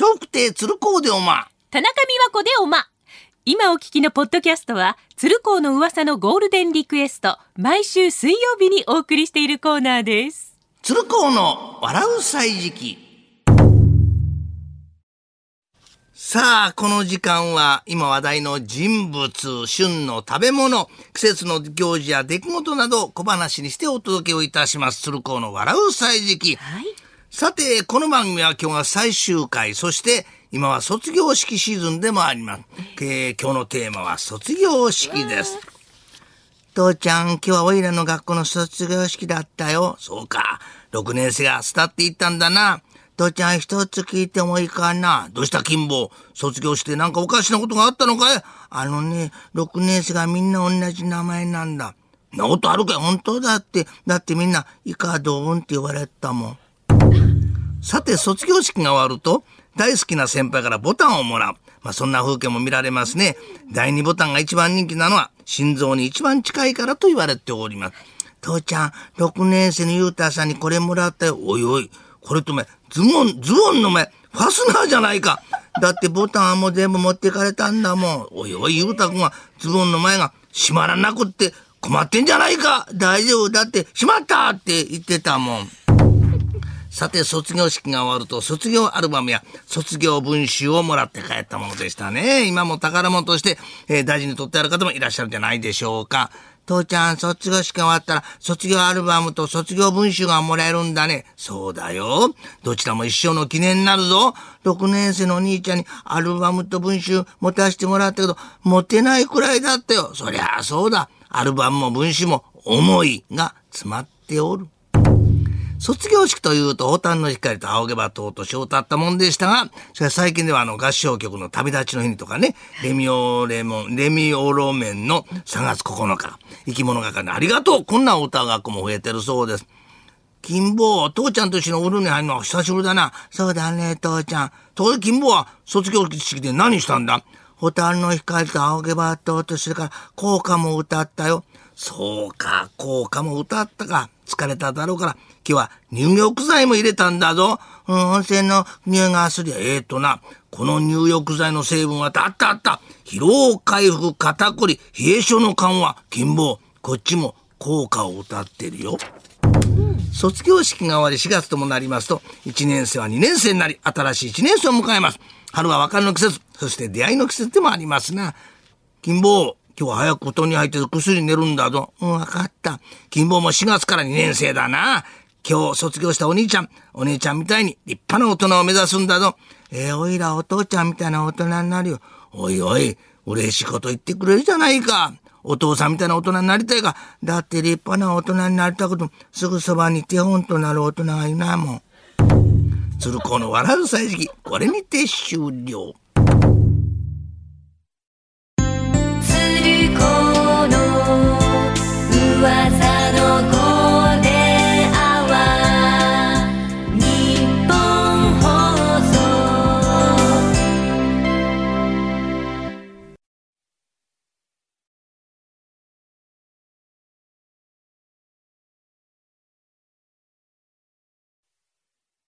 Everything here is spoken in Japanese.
笑福亭鶴光でおま。田中美和子でおま。今お聞きのポッドキャストは、鶴光の噂のゴールデンリクエスト、毎週水曜日にお送りしているコーナーです。鶴光の笑う歳時記。さあ、この時間は今話題の人物、旬の食べ物、季節の行事や出来事などを小話にしてお届けをいたします。鶴光の笑う歳時記。はい。さて、この番組は今日が最終回、そして今は卒業式シーズンでもあります。えー今日のテーマは卒業式です。父ちゃん、今日はおいらの学校の卒業式だったよ。そうか。6年生が巣立っていったんだな。父ちゃん一つ聞いてもいいかなどうした金坊？卒業してなんかおかしなことがあったのかい？あのね、6年生がみんな同じ名前なんだ。なことあるかい？本当だって。だってみんな、以下どうんって言われたもん。さて、卒業式が終わると、大好きな先輩からボタンをもらう。まあ、そんな風景も見られますね。第二ボタンが一番人気なのは、心臓に一番近いからと言われております。父ちゃん、6年生のゆうたさんにこれもらったよ。おいおい、これとめ、ズボン、ズボンの目、ファスナーじゃないか。だってボタンはもう全部持ってかれたんだもん。おいおい、ゆうたくんはズボンの前が閉まらなくって困ってんじゃないか。大丈夫だって、閉まったって言ってたもん。さて、卒業式が終わると、卒業アルバムや卒業文集をもらって帰ったものでしたね。今も宝物として、えー大事に取ってある方もいらっしゃるんじゃないでしょうか。父ちゃん、卒業式が終わったら、卒業アルバムと卒業文集がもらえるんだね。そうだよ。どちらも一生の記念になるぞ。6年生のお兄ちゃんにアルバムと文集持たせてもらったけど、持てないくらいだったよ。そりゃあそうだ。アルバムも文集も思いが詰まっておる。卒業式というと、宝丹の光と仰げばとうと章立ったもんでしたが、しかし最近ではあの合唱曲の旅立ちの日にとかね、レミオレモン、レミオロメンの3月9日、生き物係のありがとうこんな歌学校も増えてるそうです。金坊、父ちゃんと一緒にお風呂に入るのは久しぶりだな。そうだね、父ちゃん。ところで金坊は卒業式で何したんだ？ホタルの光と仰げばとうとそれから校歌も歌ったよ。そうか、校歌も歌ったか。疲れただろうから、今日は入浴剤も入れたんだぞ。うん、温泉の匂いがすりゃええとな。この入浴剤の成分はあったあった。疲労回復、肩こり、冷え性の緩和。金坊、こっちも効果を歌ってるよ。卒業式が終わり4月ともなりますと、1年生は2年生になり、新しい1年生を迎えます。春は別れの季節、そして出会いの季節でもありますな。金坊、今日は早く布団に入って薬寝るんだぞ。うん、わかった。金坊も4月から2年生だな。今日卒業したお兄ちゃん、お姉ちゃんみたいに立派な大人を目指すんだぞ。えー、おいらお父ちゃんみたいな大人になるよ。おいおい、嬉しいこと言ってくれるじゃないか。お父さんみたいな大人になりたいが、だって立派な大人になりたくても、すぐそばに手本となる大人がいないもん。鶴子の笑う歳時記、これにて終了。